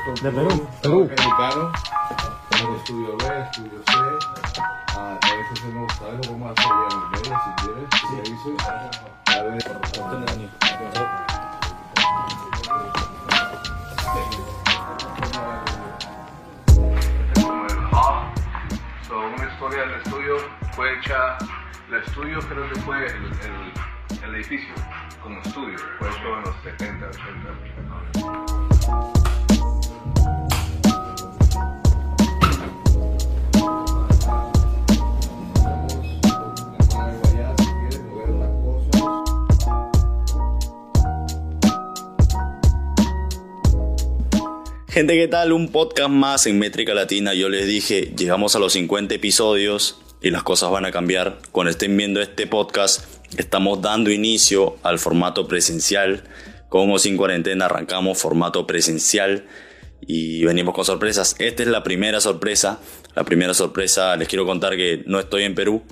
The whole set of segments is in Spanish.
De Perú. Perú. Mexicano. Tenemos estudio B, estudio C. Ah, a veces hacemos algo más allá en el medio, si quieres. Si dice. A ver, como el hub. So, una historia del estudio fue hecha, el estudio creo que fue el, el, el edificio como estudio, fue hecho en los 70, 80. Gente, ¿qué tal? Un podcast más en Métrica Latina. Yo les dije, llegamos a los 50 episodios y las cosas van a cambiar. Cuando estén viendo este podcast, estamos dando inicio al formato presencial. Como sin cuarentena arrancamos formato presencial y venimos con sorpresas. Esta es la primera sorpresa. La primera sorpresa, les quiero contar que no estoy en Perú.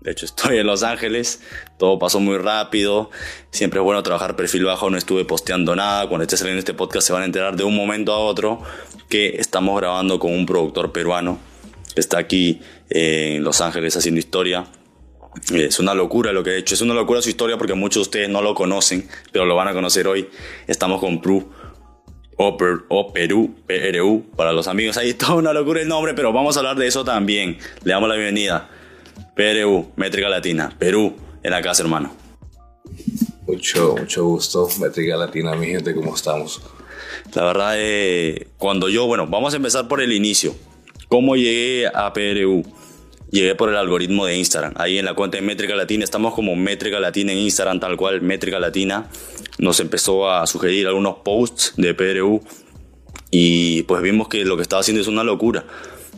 De hecho, estoy en Los Ángeles. Todo pasó muy rápido. Siempre es bueno trabajar perfil bajo. No estuve posteando nada. Cuando esté saliendo este podcast se van a enterar de un momento a otro que estamos grabando con un productor peruano que está aquí eh, en Los Ángeles haciendo historia. Es una locura lo que he hecho. Es una locura su historia porque muchos de ustedes no lo conocen, pero lo van a conocer hoy. Estamos con Pru. O, Per- o Perú, para los amigos. Ahí toda una locura el nombre, pero vamos a hablar de eso también. Le damos la bienvenida. PRU, Métrica Latina. Perú, en la casa, hermano. Mucho, mucho gusto, Métrica Latina, mi gente, ¿cómo estamos? La verdad, eh, cuando yo, bueno, vamos a empezar por el inicio. ¿Cómo llegué a PRU? Llegué por el algoritmo de Instagram. Ahí en la cuenta de Métrica Latina, estamos como Métrica Latina en Instagram, tal cual, Métrica Latina. Nos empezó a sugerir algunos posts de PRU y pues vimos que lo que estaba haciendo es una locura.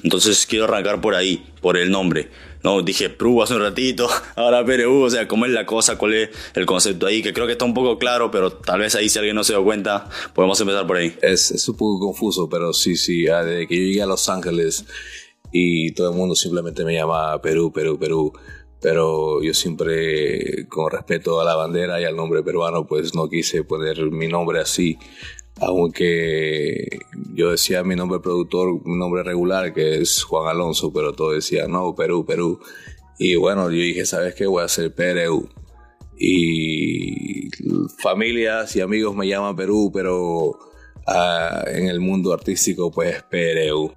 Entonces quiero arrancar por ahí, por el nombre. No, dije PRU hace un ratito, ahora PRU, o sea, cómo es la cosa, cuál es el concepto ahí, que creo que está un poco claro, pero tal vez ahí si alguien no se dio cuenta, podemos empezar por ahí. Es, es un poco confuso, pero sí, sí, ah, desde que yo llegué a Los Ángeles y todo el mundo simplemente me llamaba Perú, Perú, Perú. Pero yo siempre, con respeto a la bandera y al nombre peruano, pues no quise poner mi nombre así. Aunque yo decía mi nombre productor, mi nombre regular, que es Juan Alonso, pero todo decía, no, Perú, Perú. Y bueno, yo dije, ¿sabes qué? Voy a hacer PRU. Y familias y amigos me llaman Perú, pero ah, en el mundo artístico, pues PRU.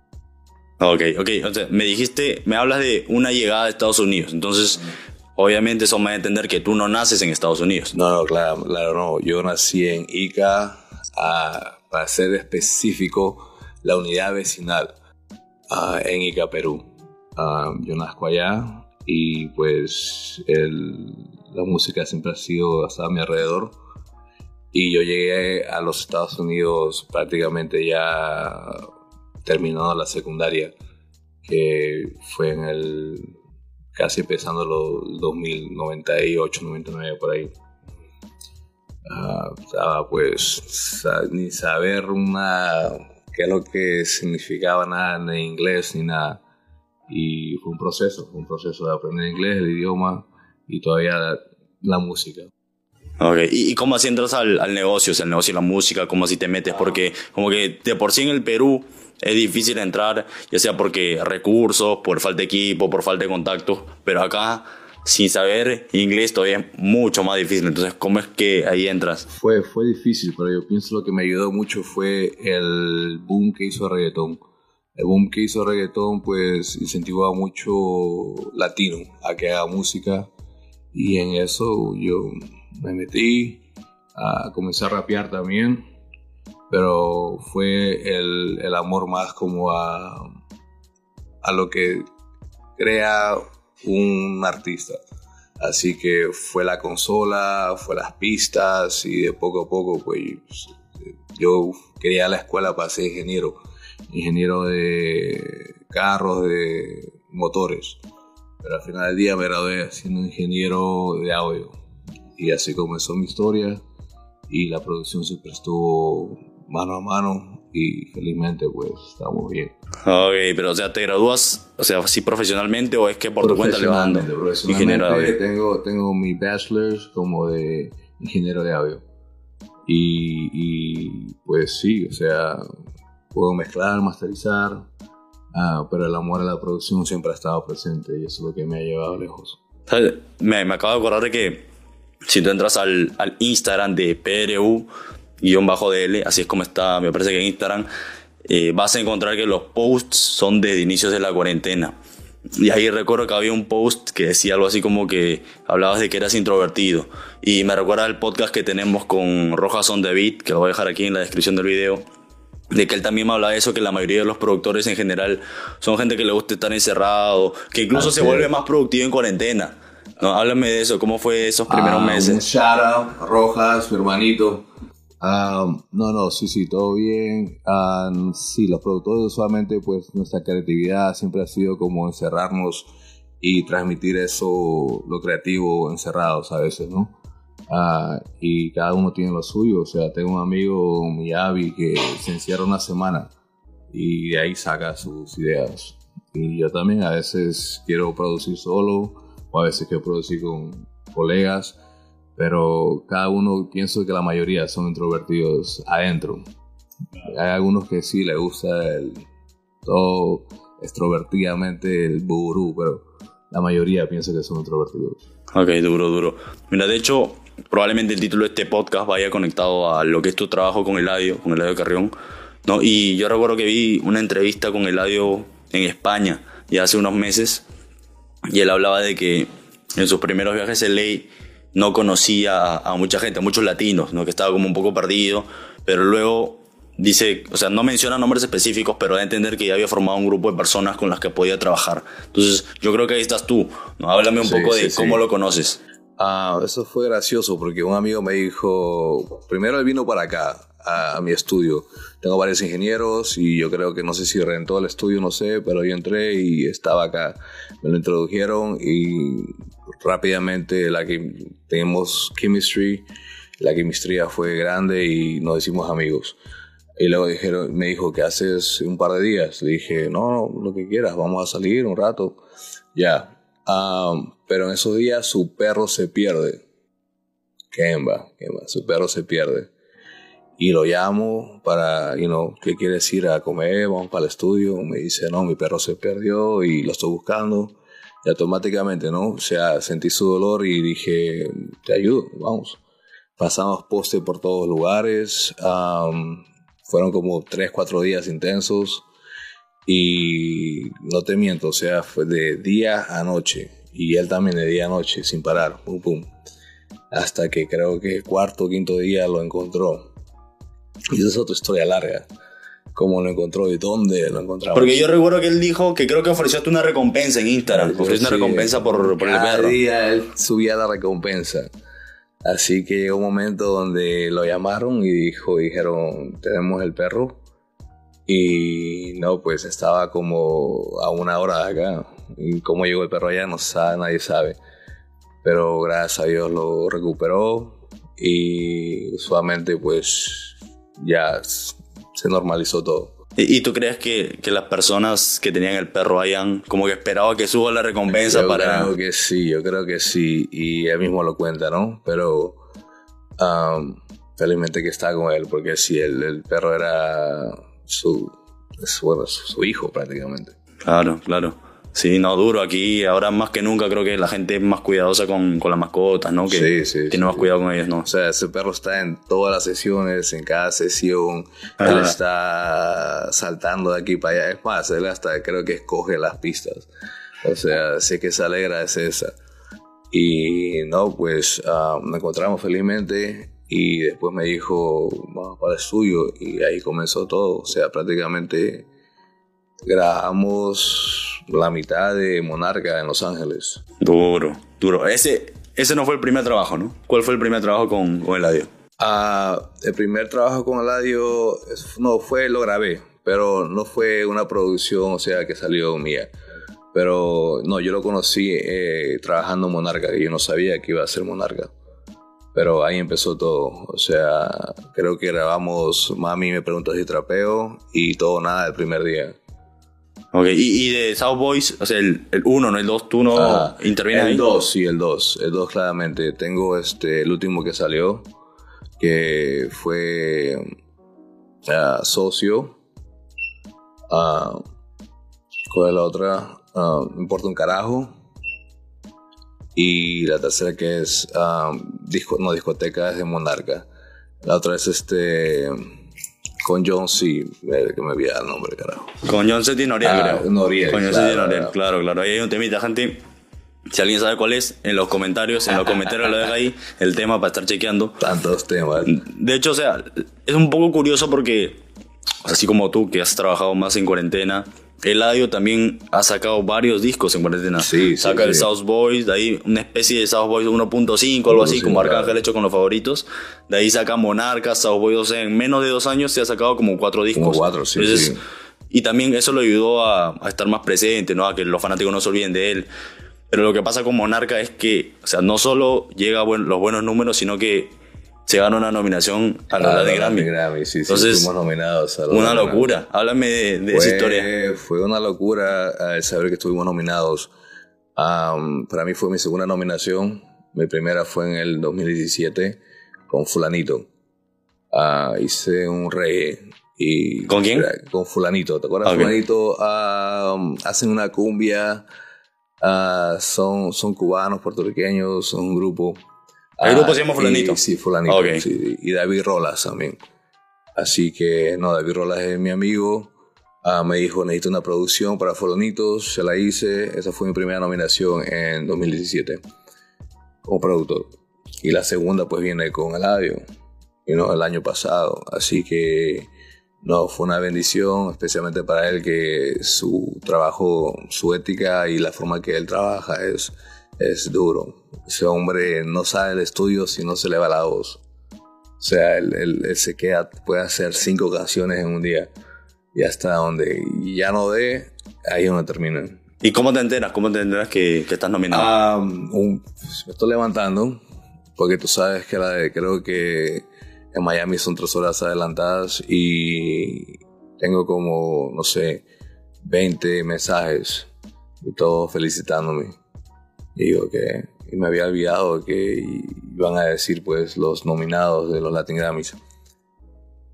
Ok, ok, o sea, me dijiste, me hablas de una llegada a Estados Unidos, entonces obviamente eso me va a entender que tú no naces en Estados Unidos. No, no, claro, claro, no. Yo nací en Ica, ah, para ser específico, la unidad vecinal ah, en Ica, Perú. Yo nazco allá y pues la música siempre ha sido hasta a mi alrededor. Y yo llegué a los Estados Unidos prácticamente ya terminando la secundaria, que fue en el casi empezando los 2098, 99 por ahí. Ah, pues ni saber una qué es lo que significaba nada en inglés ni nada. Y fue un proceso, fue un proceso de aprender inglés, el idioma y todavía la, la música. Ok, ¿y, y cómo así entras al, al negocio, o sea, el negocio de la música, cómo así te metes? Porque como que de por sí en el Perú es difícil entrar, ya sea porque recursos, por falta de equipo, por falta de contactos, pero acá sin saber inglés todavía es mucho más difícil, entonces ¿cómo es que ahí entras? Fue, fue difícil, pero yo pienso lo que me ayudó mucho fue el boom que hizo reggaetón. El boom que hizo reggaetón pues incentivó a mucho latino a que haga música y en eso yo me metí, a comencé a rapear también, pero fue el, el amor más como a, a lo que crea un artista. Así que fue la consola, fue las pistas y de poco a poco pues yo quería la escuela para ser ingeniero, ingeniero de carros, de motores. Pero al final del día me gradué siendo ingeniero de audio. Y así comenzó mi historia y la producción siempre estuvo mano a mano y felizmente pues estamos bien. Ok, pero o sea, ¿te gradúas, o sea, así profesionalmente o es que por tu cuenta le vas dando? Ingeniero de audio. Tengo, tengo mi bachelor's como de ingeniero de audio. Y, y, pues sí, o sea, puedo mezclar, masterizar, ah, pero el amor a la producción siempre ha estado presente y eso es lo que me ha llevado lejos. Me, me acabo de acordar de que si tú entras al, al Instagram de PRU-DL, así es como está, me parece que en Instagram, eh, vas a encontrar que los posts son desde inicios de la cuarentena. Y ahí recuerdo que había un post que decía algo así como que hablabas de que eras introvertido. Y me recuerda el podcast que tenemos con Rojas on the Beat, que lo voy a dejar aquí en la descripción del video, de que él también me habla de eso, que la mayoría de los productores en general son gente que le gusta estar encerrado, que incluso se vuelve más productivo en cuarentena. No, háblame de eso, ¿cómo fue esos primeros Ah, meses? Un shout out, Rojas, mi hermanito. Ah, no, no, sí, sí, todo bien. Ah, sí, los productores usualmente, pues nuestra creatividad siempre ha sido como encerrarnos y transmitir eso, lo creativo, encerrados a veces, ¿no? Ah, y cada uno tiene lo suyo. O sea, tengo un amigo, Miyavi, que se encierra una semana y de ahí saca sus ideas. Y yo también a veces quiero producir solo o a veces quiero producir con colegas, pero cada uno, pienso que la mayoría son introvertidos adentro. Hay algunos que sí les gusta el, todo extrovertidamente el burú, pero la mayoría pienso que son introvertidos. Ok, duro, duro. Mira, de hecho, probablemente el título de este podcast vaya conectado a lo que es tu trabajo con Eladio, con Eladio Carrión. ¿no? Y yo recuerdo que vi una entrevista con Eladio en España ya hace unos meses y él hablaba de que en sus primeros viajes en ley no conocía a, a mucha gente, a muchos latinos, ¿no? que estaba como un poco perdido, pero luego dice, o sea, no menciona nombres específicos, pero da a entender que ya había formado un grupo de personas con las que podía trabajar. Entonces, yo creo que ahí estás tú, ¿no? Háblame un Sí, poco de sí, cómo lo conoces. Ah, eso fue gracioso porque un amigo me dijo, primero él vino para acá, a, a mi estudio. Tengo varios ingenieros y yo creo que no sé si rentó el estudio, no sé, pero yo entré y estaba acá. Me lo introdujeron y rápidamente la que tenemos chemistry, la quimistría fue grande y nos hicimos amigos. Y luego dijeron, me dijo, ¿qué haces un par de días? Le dije, no, no, lo que quieras, vamos a salir un rato. Ya. Am, pero en esos días su perro se pierde. Kemba, Kemba, su perro se pierde. Y lo llamo para, you know, ¿qué quieres ir a comer? Vamos para el estudio. Me dice, no, mi perro se perdió y lo estoy buscando. Y automáticamente, ¿no? O sea, sentí su dolor y dije, te ayudo, vamos. Pasamos poste por todos lugares. am, fueron como tres, cuatro días intensos. Y no te miento, o sea, fue de día a noche. Y él también de día a noche, sin parar. Pum, pum. Hasta que creo que cuarto quinto día lo encontró. Y esa es otra historia larga. Cómo lo encontró y dónde lo encontramos. Porque yo recuerdo que él dijo que creo que ofreciste una recompensa en Instagram. Ofreciste una recompensa por, por el cada perro. día él subía la recompensa. Así que llegó un momento donde lo llamaron y dijo, dijeron, tenemos el perro. Y no, pues estaba como a una hora de acá. Y cómo llegó el perro allá no sabe, nadie sabe. Pero gracias a Dios lo recuperó y usualmente pues ya se normalizó todo. ¿Y, tú crees que, que las personas que tenían el perro hayan como que esperado a que suba la recompensa Yo para... creo que sí, yo creo que sí. Y él mismo lo cuenta, ¿no? Pero um, felizmente que está con él, porque sí, el, el perro era su, su, bueno, su, su hijo prácticamente. Claro, claro. Sí, no, duro. Aquí ahora más que nunca creo que la gente es más cuidadosa con, con las mascotas, ¿no? Que Sí, sí, tiene sí. más cuidado con ellas, ¿no? O sea, ese perro está en todas las sesiones, en cada sesión. Ajá. Él está saltando de aquí para allá. Es más, él hasta creo que escoge las pistas. O sea, sé que se alegra es esa. Y no, pues ah, nos encontramos felizmente y después me dijo, vamos para el estudio y ahí comenzó todo. O sea, prácticamente grabamos la mitad de Monarca en Los Ángeles. Duro, duro. Ese, ese no fue el primer trabajo, ¿no? ¿Cuál fue el primer trabajo con, con Eladio? Ah, el primer trabajo con Eladio, no fue, lo grabé, pero no fue una producción, o sea, que salió mía. Pero no, yo lo conocí eh, trabajando en Monarca, y yo no sabía que iba a ser Monarca. Pero ahí empezó todo. O sea, creo que grabamos Mami me preguntó si trapeo y todo nada el primer día. Ok, y, y de South Boys, o sea, el 1, no el 2, tú no Ah, intervienes el ahí. 2, sí, el 2. El 2 claramente. Tengo este, el último que salió, que fue ah, Socio. Ah, ¿Cuál es la otra? Ah, me importa un carajo. Y la tercera que es ah, disco, no discoteca es de Monarca. La otra es este con John C. eh, que me olvida el nombre, carajo. Con John C. Noriel, Ah, creo. Noriel, Con John C. claro, y Noriel, claro. claro, claro. Ahí hay un temita, gente. Si alguien sabe cuál es, en los comentarios, en los comentarios lo deja ahí el tema para estar chequeando. Tantos temas. De hecho, o sea, es un poco curioso porque, así como tú, que has trabajado más en cuarentena, Eladio también ha sacado varios discos en cuarentena. Sí, sí, Saca el sí. South Boys, de ahí una especie de South Boys 1.5, algo así, 1.5, como Arcángel claro. hecho con los favoritos. De ahí saca Monarca, South Boys, o sea, en menos de dos años se ha sacado como cuatro discos. Como cuatro, sí, sí. Y también eso lo ayudó a, a estar más presente, ¿no? A que los fanáticos no se olviden de él. Pero lo que pasa con Monarca es que, o sea, no solo llega a buen- los buenos números, sino que se gana una nominación a la Ah, de Grammy. Sí, sí, Entonces, nominados. a los Una Grammy. locura. Háblame de, de esa Fue- historia. Fue una locura eh, saber que estuvimos nominados. Para mí fue mi segunda nominación. Mi primera fue en el 2017 con Fulanito. Ah, hice un reggae. Y, ¿Con quién? Con Fulanito. ¿Te acuerdas? Ok. Fulanito am, hacen una cumbia. ah, son, son cubanos, puertorriqueños, son un grupo. ¿El grupo se Ah, llama Fulanito? y- sí, Fulanito. Ok. sí, y David Rolas también. Así que, no, David Rolas es mi amigo. Ah, me dijo, necesito una producción para Fulanitos. Se la hice. Esa fue mi primera nominación en 2017 como productor. Y la segunda, pues, viene con Eladio. Y no, el año pasado. Así que, no, fue una bendición, especialmente para él, que su trabajo, su ética y la forma que él trabaja es, es duro. Ese hombre no sale del estudio si no se le va la voz. O sea, él, él- él se queda, puede hacer cinco canciones en un día. Y hasta donde ya no dé, ahí es donde termina. ¿Y cómo te enteras? ¿Cómo te enteras que, que estás nominado? Ah, un- me estoy levantando porque tú sabes que la de- creo que en Miami son tres horas adelantadas y tengo como, no sé, 20 mensajes y todos felicitándome. Y digo que me había olvidado que iban a decir pues los nominados de los Latin Grammys.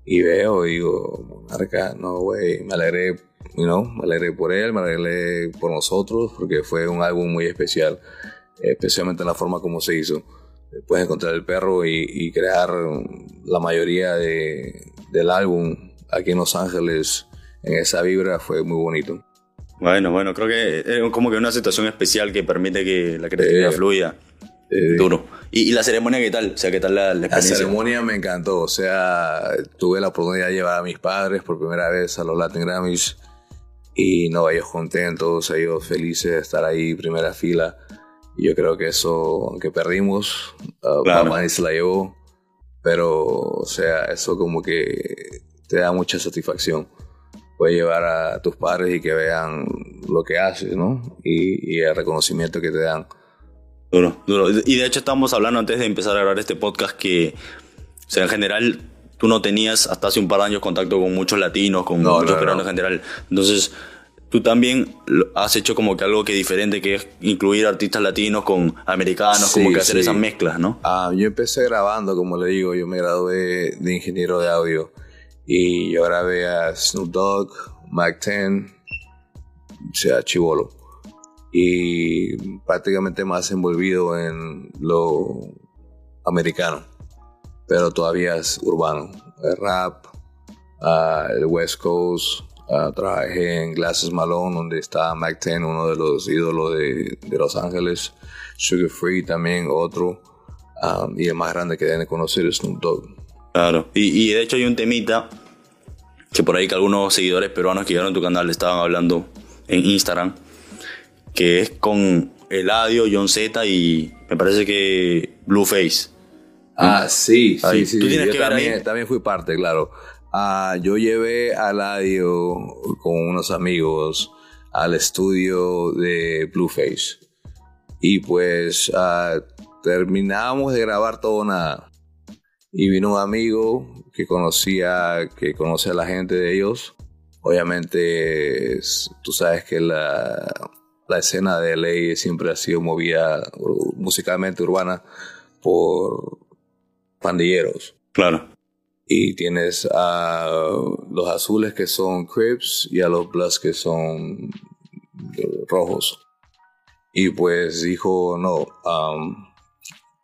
Y veo digo, Monarca, no, güey, me alegré, you know, me alegré por él, me alegré por nosotros, porque fue un álbum muy especial, especialmente en la forma como se hizo. Después de encontrar el perro y, y crear la mayoría de, del álbum aquí en Los Ángeles, en esa vibra, fue muy bonito. Bueno, bueno, creo que es como que una situación especial que permite que la creatividad Eh, fluya. Eh, Duro. ¿Y, y la ceremonia qué tal? O sea, ¿qué tal la, la La ceremonia me encantó, o sea, tuve la oportunidad de llevar a mis padres por primera vez a los Latin Grammys y no, ellos contentos, ellos felices de estar ahí, primera fila. Y yo creo que eso, aunque perdimos, uh, Claro. Se la llevó, pero, o sea, eso como que te da mucha satisfacción. Puedes llevar a tus padres y que vean lo que haces, ¿no? Y, y el reconocimiento que te dan. Duro, duro. Y de hecho estábamos hablando antes de empezar a grabar este podcast que, o sea, en general tú no tenías hasta hace un par de años contacto con muchos latinos, con No, muchos no, peruanos no. en general. Entonces, tú también has hecho como que algo que diferente, que es incluir artistas latinos con americanos, Sí, como que hacer sí. esas mezclas, ¿no? Ah, yo empecé grabando, como le digo, yo me gradué de ingeniero de audio y yo grabé a Snoop Dogg, Mac 10, o sea, Chivolo. Y prácticamente más envolvido en lo americano, pero todavía es urbano. El rap, ah, el West Coast, ah, trabajé en Glasses Malone, donde está Mac 10, uno de los ídolos de, Los Ángeles. Sugar Free también, otro. Ah, y el más grande que deben de conocer es Snoop Dogg. Claro. Y, y de hecho hay un temita que por ahí que algunos seguidores peruanos que vieron tu canal estaban hablando en Instagram, que es con Eladio, John Z y me parece que Blueface. Ah, sí, sí, Ahí. sí. ¿Tú tienes yo que ver también, ahí? también fui parte, claro. Ah, yo llevé a Ladio con unos amigos al estudio de Blueface. Y pues ah, terminamos de grabar todo nada. Y vino un amigo que conocía, que conoce a la gente de ellos. Obviamente, es- tú sabes que la, la escena de LA siempre ha sido movida ur- musicalmente urbana por pandilleros. Claro. y tienes a los azules que son Crips y a los Bloods que son rojos. Y pues dijo, no, um,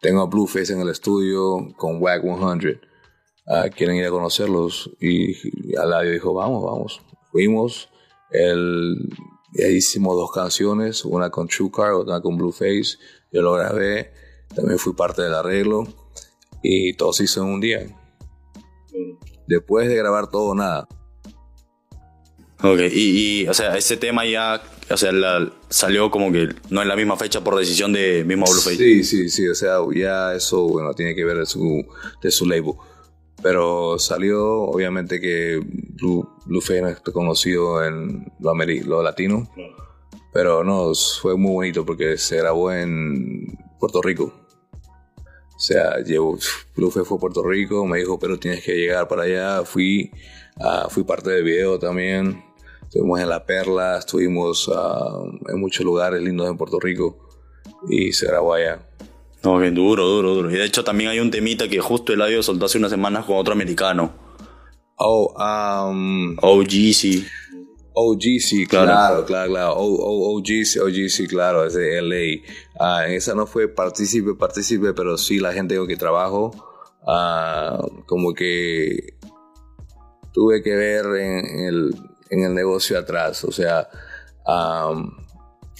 tengo a Blueface en el estudio con WAG 100. Ah, quieren ir a conocerlos. Y, Aladio dijo, vamos, vamos. Fuimos. El, hicimos dos canciones, una con True Car, otra con Blueface. Yo lo grabé, también fui parte del arreglo. Y todo se hizo en un día. Después de grabar todo, nada. Ok, y, o sea, ese tema ya, o sea, salió como que no en la misma fecha por decisión de mismo Blueface. Sí, sí, sí, o sea, ya eso, bueno, tiene que ver de su, de su label. Pero salió, obviamente, que Blue, Blueface no está conocido en lo, lo latino. Pero no, fue muy bonito porque se grabó en Puerto Rico. O sea, llevo, Blueface fue a Puerto Rico, me dijo, pero tienes que llegar para allá. Fui, uh, fui parte del video también Estuvimos en La Perla, estuvimos ah, en muchos lugares lindos en Puerto Rico y se grabó allá. No, bien duro, duro, duro. Y de hecho también hay un temita que justo el audio soltó hace unas semanas con otro americano. Oh, um, OGC. OGC, claro, claro, claro. OGC, OGC, claro, es de LA. Ah, esa no fue partícipe, partícipe, pero sí la gente con que trabajo, ah, como que tuve que ver en el, en el negocio atrás, o sea,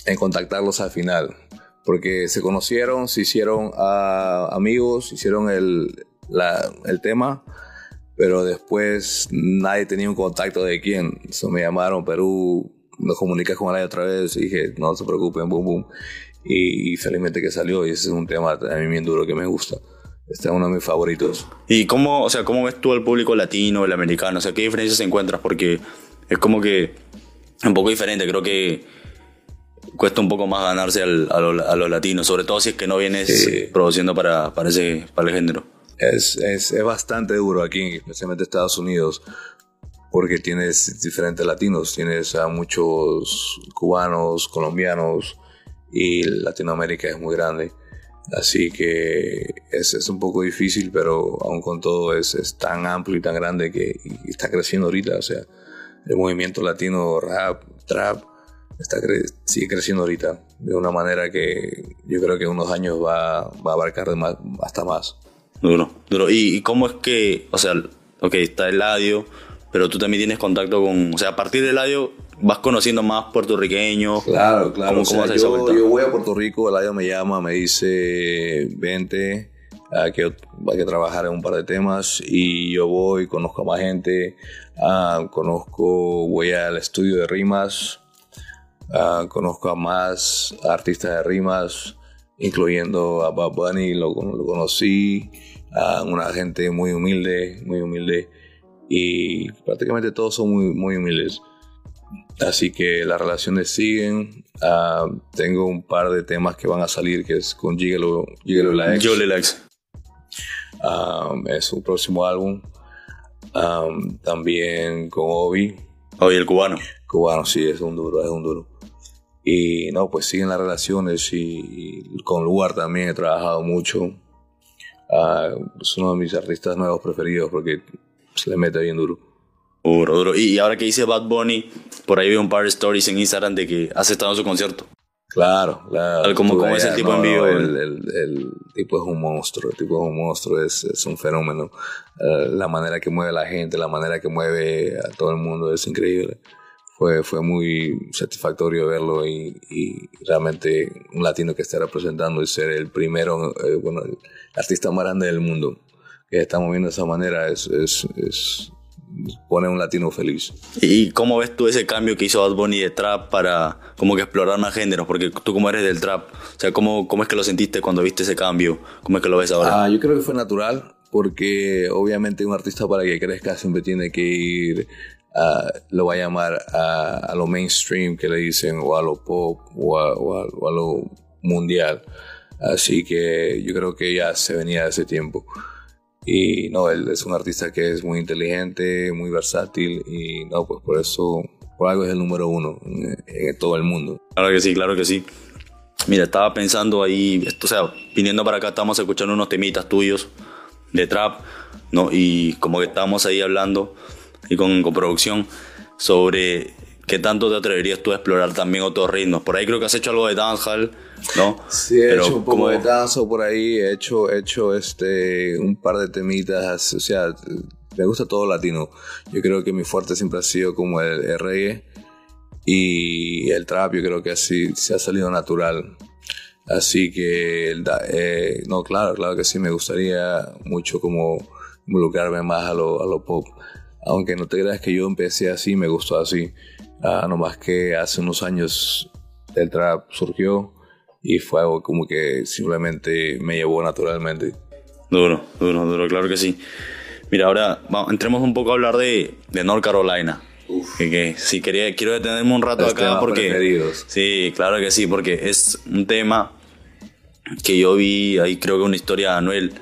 en contactarlos al final, porque se conocieron, se hicieron uh, amigos, hicieron el, el tema, pero después nadie tenía un contacto de quién. So me llamaron, Perú, nos comunicas con nadie otra vez, y dije, no se preocupen, boom, boom. Y, felizmente que salió, y ese es un tema a mí bien duro que me gusta. Este es uno de mis favoritos. ¿Y cómo, o sea, cómo ves tú al público latino, el americano? O sea, ¿qué diferencias encuentras? Porque es como que un poco diferente, creo que cuesta un poco más ganarse al, a, los latinos, sobre todo si es que no vienes produciendo para, para, ese, para el género. Es, es, es bastante duro aquí, especialmente Estados Unidos, porque tienes diferentes latinos, tienes a muchos cubanos, colombianos, y Latinoamérica es muy grande. Así que es, es, un poco difícil, pero aún con todo es, es tan amplio y tan grande que está creciendo ahorita. O sea, el movimiento latino rap, trap, está sigue creciendo ahorita de una manera que yo creo que en unos años va, va a abarcar más, hasta más. Duro, duro. ¿Y, cómo es que, o sea, ok, está el audio, pero tú también tienes contacto con, o sea, a partir del audio vas conociendo más puertorriqueños. Claro, claro. yo, yo, voy a Puerto Rico, el audio me llama, me dice, vente, hay que, hay que trabajar en un par de temas y yo voy, conozco a más gente, uh, conozco, voy al estudio de rimas, uh, conozco a más artistas de rimas, incluyendo a Bob Bunny, lo, lo conocí, una gente muy humilde, muy humilde y prácticamente todos son muy, muy humildes. Así que las relaciones siguen. Uh, tengo un par de temas que van a salir, que es con Gigolo, Gigolo la Ex. Gigolo la Ex. Um, es su próximo álbum. Um, también con Obi. Obi, el cubano. Cubano, sí, es un duro, es un duro. Y no, pues siguen las relaciones y, con Lugar también he trabajado mucho. Uh, es uno de mis artistas nuevos preferidos porque se le mete bien duro. Duro, duro. Y ahora que dice Bad Bunny, por ahí vi un par de stories en Instagram de que has estado en su concierto. Claro, claro. ¿Cómo, es el tipo en vivo? El, el, tipo es un monstruo, el tipo es un monstruo, es, es un fenómeno. Eh, la manera que mueve a la gente, la manera que mueve a todo el mundo es increíble. Fue, fue muy satisfactorio verlo y, y realmente un latino que esté representando y ser el primero, eh, bueno, el artista más grande del mundo que está moviendo de esa manera es, es, es pone un latino feliz. ¿Y cómo ves tú ese cambio que hizo Bad Bunny de trap para como que explorar más géneros? Porque tú como eres del trap, o sea, ¿cómo, cómo es que lo sentiste cuando viste ese cambio? ¿Cómo es que lo ves ahora? Ah, yo creo que fue natural, porque obviamente un artista para que crezca siempre tiene que ir, a, lo va a llamar a, lo mainstream que le dicen, o a lo pop, o a, o a lo mundial. Así que yo creo que ya se venía de ese tiempo. Y no, él es un artista que es muy inteligente, muy versátil y no, pues por eso, por algo es el número uno en, todo el mundo. Claro que sí, claro que sí. Mira, estaba pensando ahí, o sea, viniendo para acá estamos escuchando unos temitas tuyos de trap, ¿no? Y como que estábamos ahí hablando y con, con producción sobre qué tanto te atreverías tú a explorar también otros ritmos. Por ahí creo que has hecho algo de dancehall, ¿no? Sí, he hecho un poco de dancehall por ahí, he hecho, he hecho este, un par de temitas, o sea, me gusta todo latino. Yo creo que mi fuerte siempre ha sido como el, reggae y el trap, yo creo que así se ha salido natural. Así que, eh, no, claro, claro que sí, me gustaría mucho como involucrarme más a lo, a lo pop. Aunque no te creas que yo empecé así, me gustó así. Ah, no más que hace unos años el trap surgió y fue algo como que simplemente me llevó naturalmente. Duro, duro, duro, claro que sí. Mira, ahora vamos, entremos un poco a hablar de, de North Carolina. Que, sí, quería, quiero detenerme un rato acá porque... Sí, claro que sí, porque es un tema que yo vi ahí creo que una historia de Anuel,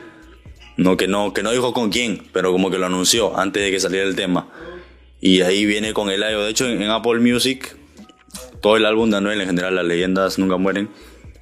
no que no que no dijo con quién, pero como que lo anunció antes de que saliera el tema. Y ahí viene con el audio. De hecho, en, Apple Music, todo el álbum de Anuel, en general, las leyendas nunca mueren.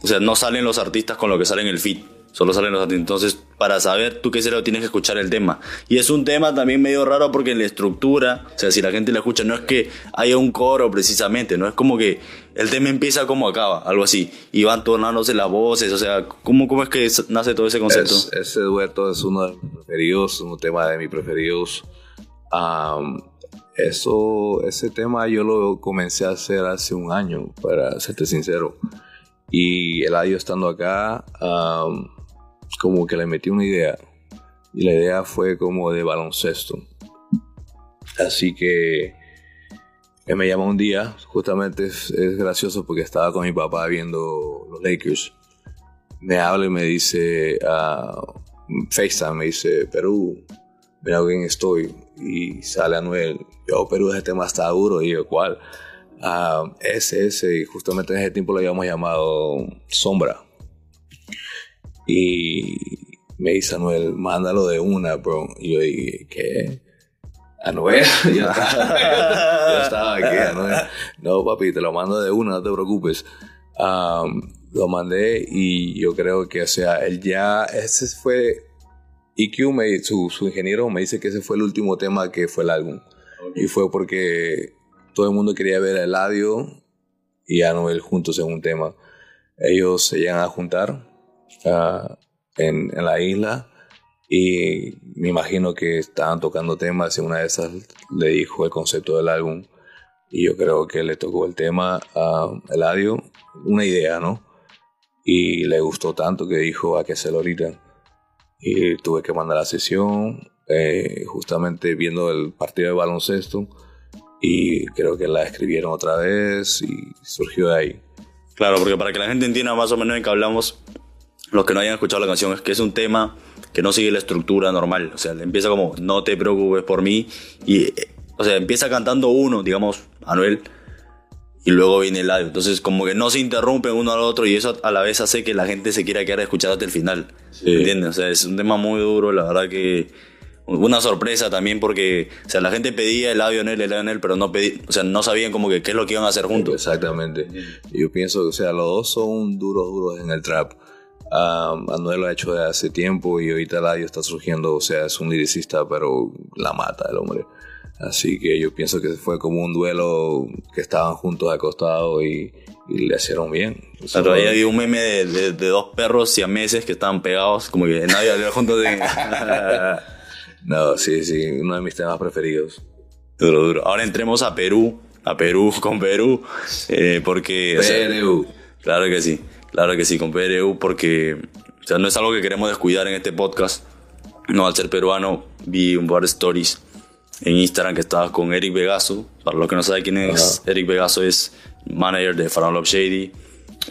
O sea, no salen los artistas con lo que salen en el feed. Solo salen los artistas. Entonces, para saber tú qué será, tienes que escuchar el tema. Y es un tema también medio raro porque en la estructura, o sea, si la gente lo escucha, no es que haya un coro precisamente, no es como que el tema empieza como acaba, algo así, y van tornándose las voces, o sea, ¿cómo, cómo es que nace todo ese concepto? ese dueto es uno de mis preferidos, un tema de mis preferidos. Eso, ese tema yo lo comencé a hacer hace un año, para serte sincero. Y el audio estando acá, como que le metí una idea. Y la idea fue como de baloncesto. Así que él me llama un día, justamente es, gracioso porque estaba con mi papá viendo los Lakers. Me habla y me dice, uh, FaceTime, me dice, Perú, mira quién estoy. Y sale Anuel, yo, Perú, ese tema está duro. Y yo, ¿cuál? Uh, ese, ese, y justamente en ese tiempo lo habíamos llamado Sombra. Y me dice Anuel, mándalo de una, bro. Y yo dije, ¿qué? Anuel, ya estaba aquí, Anuel. No, papi, te lo mando de una, no te preocupes. lo mandé y yo creo que, o sea, él ya, ese fue, EQ, me, su, su ingeniero me dice que ese fue el último tema que fue el álbum. Y fue porque todo el mundo quería ver a Eladio y Anuel juntos en un tema. Ellos se llegan a juntar en, en la isla y me imagino que estaban tocando temas y una de esas le dijo el concepto del álbum. Y yo creo que le tocó el tema a Eladio, una idea, ¿no? Y le gustó tanto que dijo, a que hacerlo ahorita. Y tuve que mandar la sesión, eh, justamente viendo el partido de baloncesto. Y creo que la escribieron otra vez y surgió de ahí. Claro, porque para que la gente entienda más o menos de qué hablamos, los que no hayan escuchado la canción, es que es un tema que no sigue la estructura normal. O sea, empieza como, no te preocupes por mí. Y, o sea, empieza cantando uno, digamos, Anuel, y luego viene el audio. Entonces, como que no se interrumpe uno al otro y eso a la vez hace que la gente se quiera quedar escuchando hasta el final. ¿Entiendes? O sea, es un tema muy duro, la verdad que una sorpresa también porque, o sea, la gente pedía el él, el él, pero no pedí, o sea, no sabían como que qué es lo que iban a hacer juntos. Exactamente. Yo pienso, o sea, los dos son duros, duros en el trap. Um, Anuel lo ha hecho desde hace tiempo y ahorita Ladio está surgiendo, o sea, es un liricista, pero la mata el hombre. Así que yo pienso que fue como un duelo que estaban juntos acostados y, y le hicieron bien. O sea, todavía había un meme de, de, dos perros meses que estaban pegados, como que nadie había juntos de... no, sí, sí, uno de mis temas preferidos. Duro, duro. Ahora entremos a Perú, a Perú con Perú, eh, porque... Perú. claro que sí. Claro que sí, con PRU, porque o sea, no es algo que queremos descuidar en este podcast. No, al ser peruano, vi un par de stories en Instagram que estabas con Eric Vegaso. Para los que no saben quién es, Eric Vegaso es manager de Love Shady,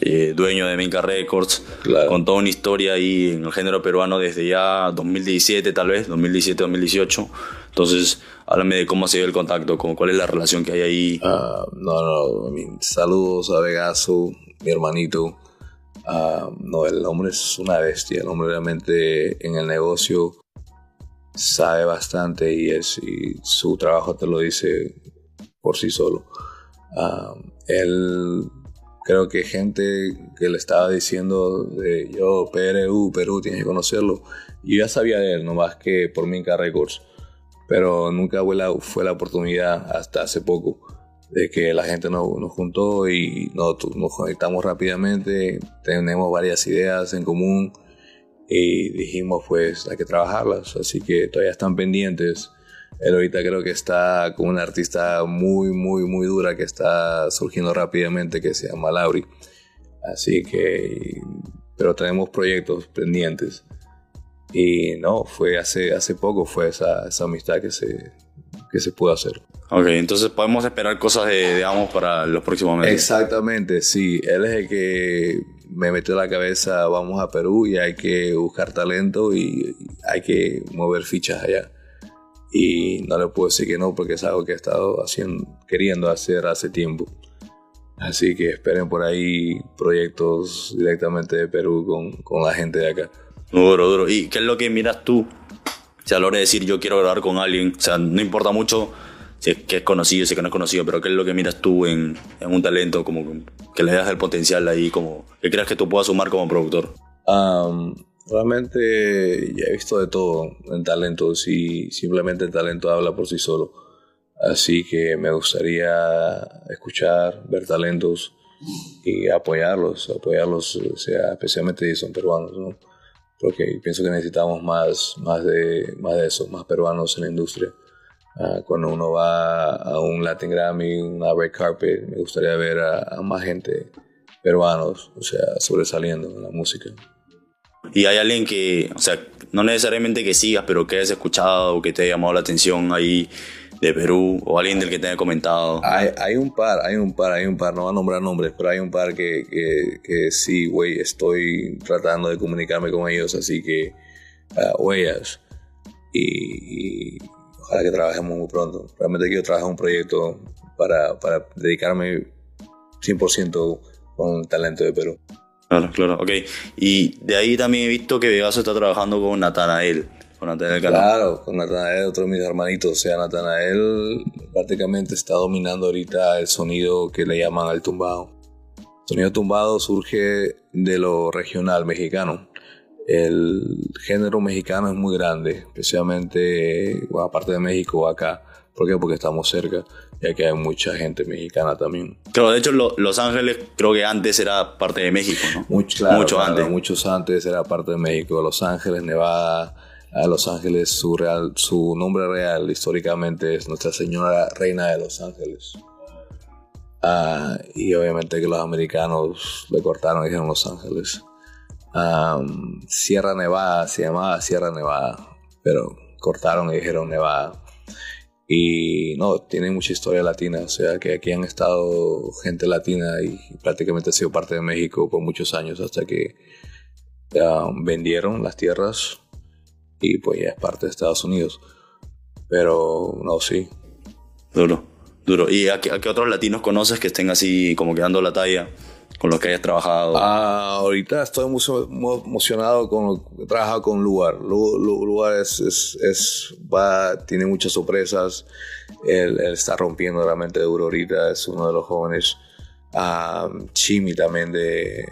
eh, dueño de Minca Records, con toda una historia ahí en el género peruano desde ya 2017 tal vez, 2017-2018. Entonces, háblame de cómo ha sido el contacto, con cuál es la relación que hay ahí. Uh, no, no, saludos a Vegaso, mi hermanito. Ah, no, el hombre es una bestia. El hombre realmente en el negocio sabe bastante y, es, su trabajo te lo dice por sí solo. Uh, él, creo que gente que le estaba diciendo de yo, PRU, Perú, tienes que conocerlo. Yo ya sabía de él, nomás que por Minca Records, pero nunca fue la, fue la oportunidad hasta hace poco de que la gente nos, nos juntó y nos, nos conectamos rápidamente, tenemos varias ideas en común y dijimos pues hay que trabajarlas, así que todavía están pendientes. Él ahorita creo que está como una artista muy, muy, muy dura que está surgiendo rápidamente que se llama Lauri. Así que, pero tenemos proyectos pendientes. Y no, fue hace, hace poco fue esa, esa amistad que se, que se pudo hacer. Ok, entonces podemos esperar cosas, de, digamos, para los próximos meses. Exactamente, sí. Él es el que me metió la cabeza, vamos a Perú y hay que buscar talento y hay que mover fichas allá. Y no le puedo decir que no porque es algo que he estado haciendo, queriendo hacer hace tiempo. Así que esperen por ahí proyectos directamente de Perú con, con la gente de acá. Duro, duro. ¿Y qué es lo que miras tú? O sea, a la hora de decir yo quiero grabar con alguien, o sea, no importa mucho si es que es conocido, si es que no es conocido, pero qué es lo que miras tú en, en un talento, como que le das el potencial ahí, como que creas que tú puedas sumar como productor. Realmente ya he visto de todo en talentos y simplemente el talento habla por sí solo. Así que me gustaría escuchar, ver talentos y apoyarlos, apoyarlos, o sea, especialmente si son peruanos, ¿no? Porque pienso que necesitamos más, más, de, más de eso, más peruanos en la industria. Ah, cuando uno va a un Latin Grammy, una red carpet, me gustaría ver a, más gente peruanos, o sea, sobresaliendo en la música. Y hay alguien que, o sea, no necesariamente que sigas, pero que hayas escuchado o que te haya llamado la atención ahí de Perú o alguien del que te haya comentado. Hay, hay un par, hay un par, hay un par, no voy a nombrar nombres, pero hay un par que, que, que sí, güey, estoy tratando de comunicarme con ellos, así que uh, huellas. Y, ojalá que trabajemos muy pronto. Realmente quiero trabajar un proyecto para, para dedicarme 100% con el talento de Perú. Claro, claro, ok. Y de ahí también he visto que Vegaso está trabajando con Natanael. Claro, con Natanael, otro de mis hermanitos. O sea, Natanael prácticamente está dominando ahorita el sonido que le llaman el tumbado. El sonido tumbado surge de lo regional mexicano. El género mexicano es muy grande, especialmente aparte de México acá. ¿Por qué? Porque estamos cerca, ya que hay mucha gente mexicana también. Claro, de hecho Los Ángeles creo que antes era parte de México, ¿no? Mucho, Mucho antes. Muchos antes era parte de México. Los Ángeles, Nevada, a Los Ángeles, su, real, su nombre real históricamente es Nuestra Señora Reina de Los Ángeles. Ah, y obviamente que los americanos le cortaron y dijeron Los Ángeles. Sierra Nevada se llamaba Sierra Nevada, pero cortaron y dijeron Nevada. Y no, tiene mucha historia latina, o sea que aquí han estado gente latina y prácticamente ha sido parte de México por muchos años hasta que vendieron las tierras y pues ya es parte de Estados Unidos. Pero no, sí. Duro, duro. ¿Y a qué, otros latinos conoces que estén así como quedando la talla? Con los que hayas trabajado? Ah, ahorita estoy muy, emocionado con he trabajado con Lugar. Lugar es, es, va, tiene muchas sorpresas. Él, está rompiendo realmente duro ahorita. Es uno de los jóvenes. Ah, Chimi también de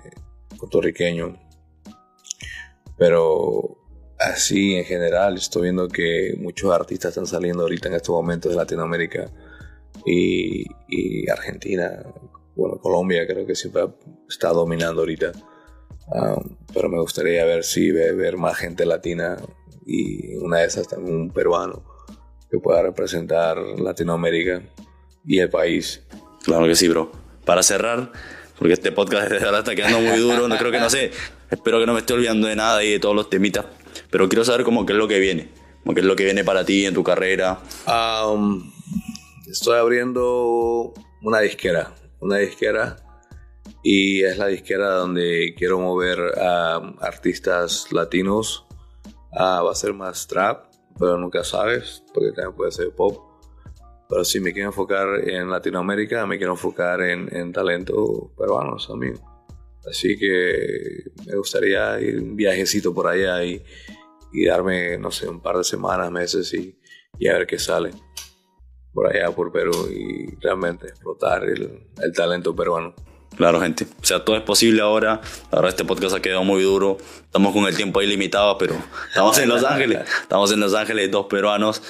puertorriqueño. Pero así en general, estoy viendo que muchos artistas están saliendo ahorita en estos momentos de Latinoamérica y, Argentina, bueno, Colombia creo que siempre está dominando ahorita. Um, pero me gustaría ver si ver, más gente latina y una de esas también un peruano que pueda representar Latinoamérica y el país. Claro que sí, bro. Para cerrar, porque este podcast de verdad está quedando muy duro, no creo que no sé, espero que no me esté olvidando de nada y de todos los temitas pero quiero saber cómo qué es lo que viene, qué es lo que viene para ti en tu carrera. Um, estoy abriendo una disquera, una disquera y es la disquera donde quiero mover a artistas latinos. Ah, va a ser más trap, pero nunca sabes, porque también puede ser pop. Pero si me quiero enfocar en Latinoamérica, me quiero enfocar en, en talento peruanos también. Así que me gustaría ir un viajecito por allá y, y darme, no sé, un par de semanas, meses y, y, a ver qué sale por allá, por Perú y realmente explotar el, el talento peruano. Claro, gente. O sea, todo es posible ahora. Verdad, este podcast ha quedado muy duro. Estamos con el tiempo ahí limitado, pero estamos en Los Ángeles. Estamos en Los Ángeles, dos peruanos.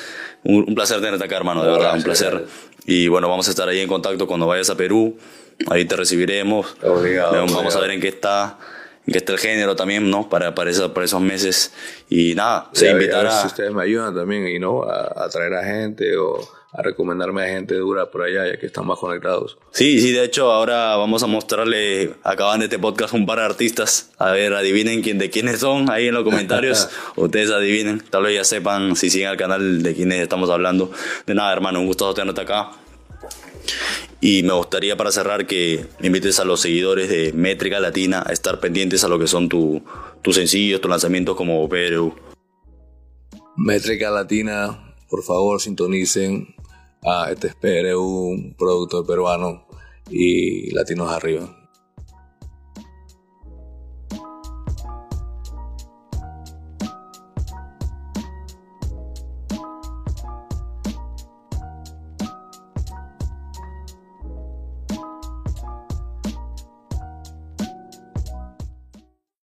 Un, un placer tenerte acá, hermano, de verdad, un placer. Y bueno, vamos a estar ahí en contacto cuando vayas a Perú. Ahí te recibiremos. Obrigado, Vamos obrigado. a ver en qué está, en qué está el género también, ¿no? Para, para, esos, para esos meses. Y nada, se a a invitará. ver si ustedes me ayudan también y no a, a traer a gente o a recomendarme a gente dura por allá ya que están más conectados. Sí, sí, de hecho ahora vamos a mostrarle, acaban de este podcast un par de artistas, a ver, adivinen quién, de quiénes son ahí en los comentarios, ustedes adivinen, tal vez ya sepan si siguen al canal de quiénes estamos hablando. De nada, hermano, un gusto tenerte acá. Y me gustaría para cerrar que invites a los seguidores de Métrica Latina a estar pendientes a lo que son tu- tus sencillos, tus lanzamientos como Perú. Métrica Latina, por favor, sintonicen a este es PRU, un producto peruano y latinos arriba.